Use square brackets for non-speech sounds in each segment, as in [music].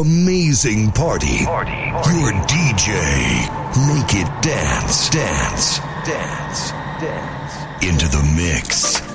amazing party. Your DJ. Make it dance, dance, dance, dance. Into the mix.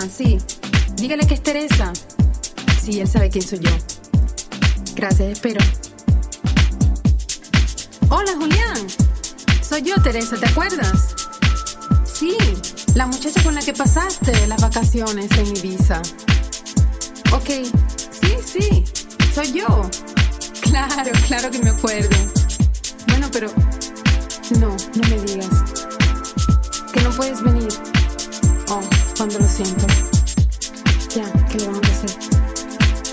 Sí. Dígale que es Teresa. Sí, él sabe quién soy yo. Gracias, espero. Hola, Julián. Soy yo, Teresa, ¿te acuerdas? Sí, la muchacha con la que pasaste las vacaciones en Ibiza. Ok, sí, sí, soy yo. Claro, claro que me acuerdo. Bueno, pero... No, no me digas. Que no puedes venir. Cuando lo siento. Ya, ¿qué le vamos a hacer?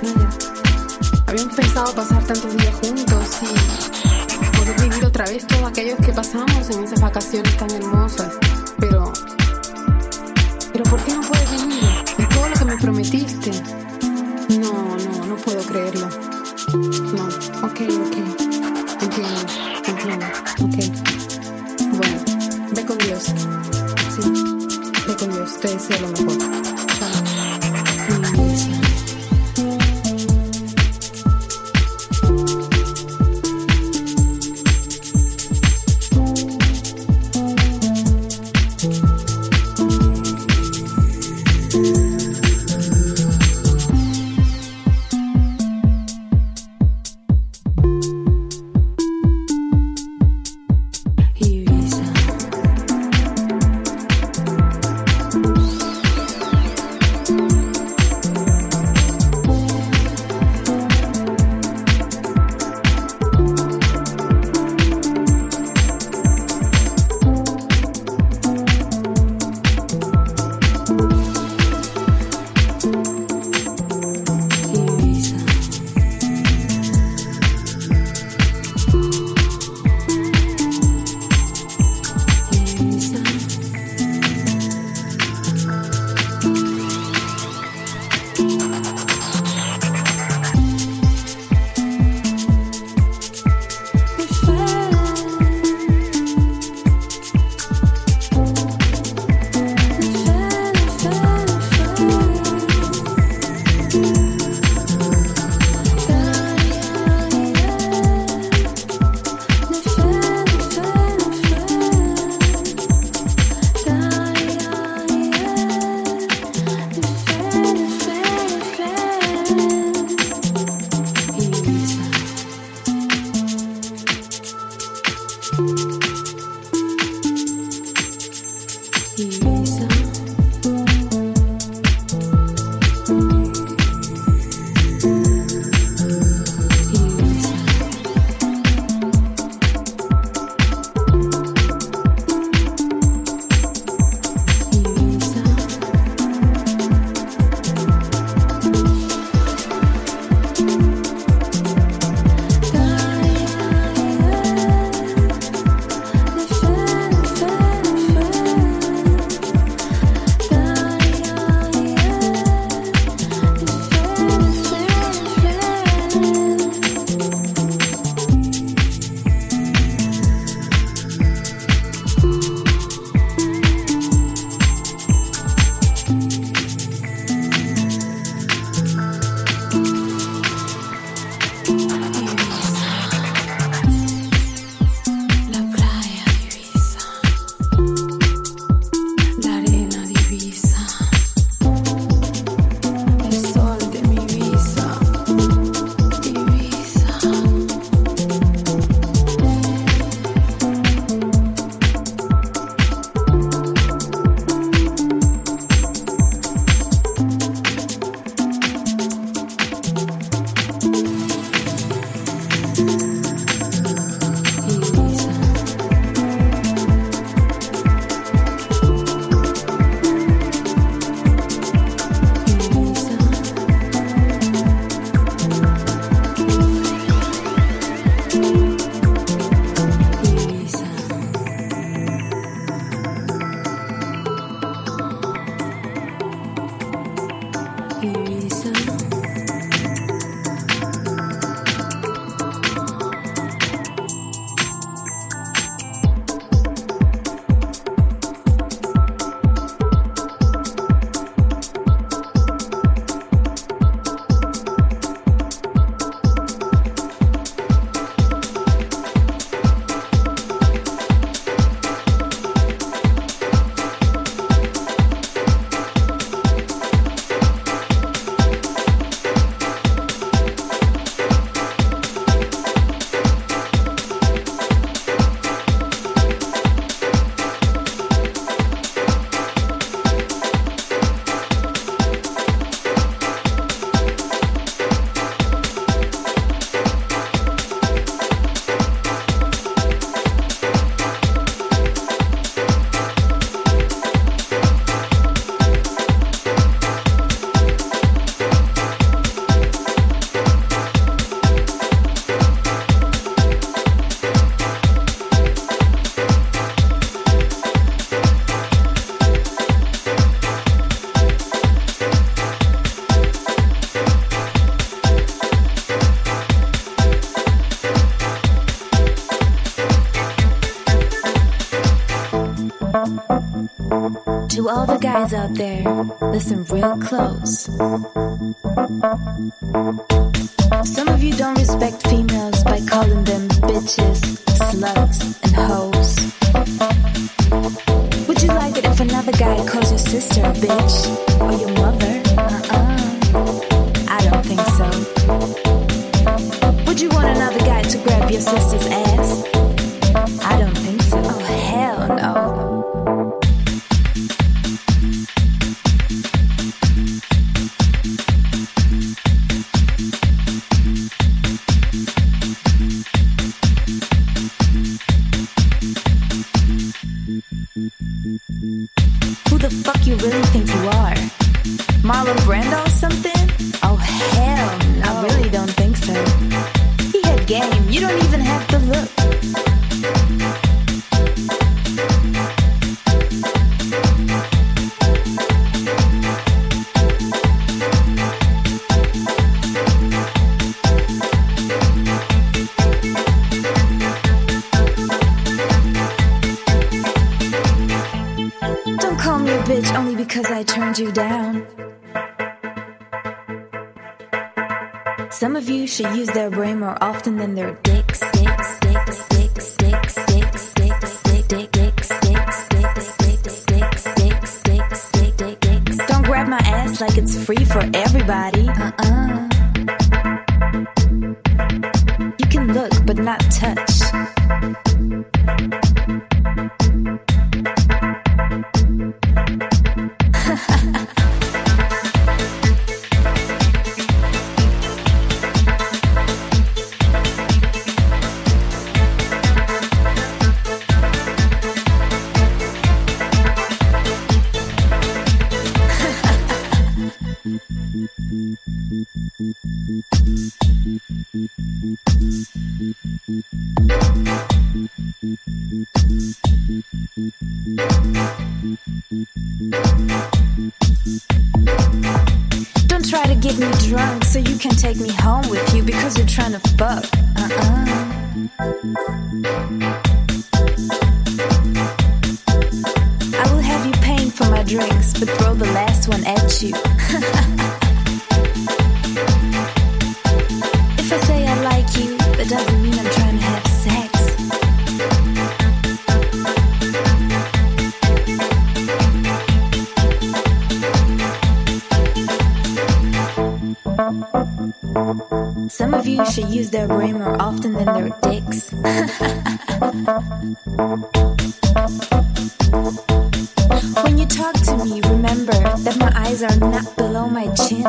No. Habíamos pensado pasar tantos días juntos y poder vivir otra vez todos aquellos que pasamos en esas vacaciones tan hermosas. Pero... Pero ¿por qué no puedes venir? Es todo lo que me prometiste. No, no, no puedo creerlo. No, ok, ok. Con Dios. listen real close. Some of you should use their brain more often than their dicks. [laughs] when you talk to me, remember that my eyes are not below my chin.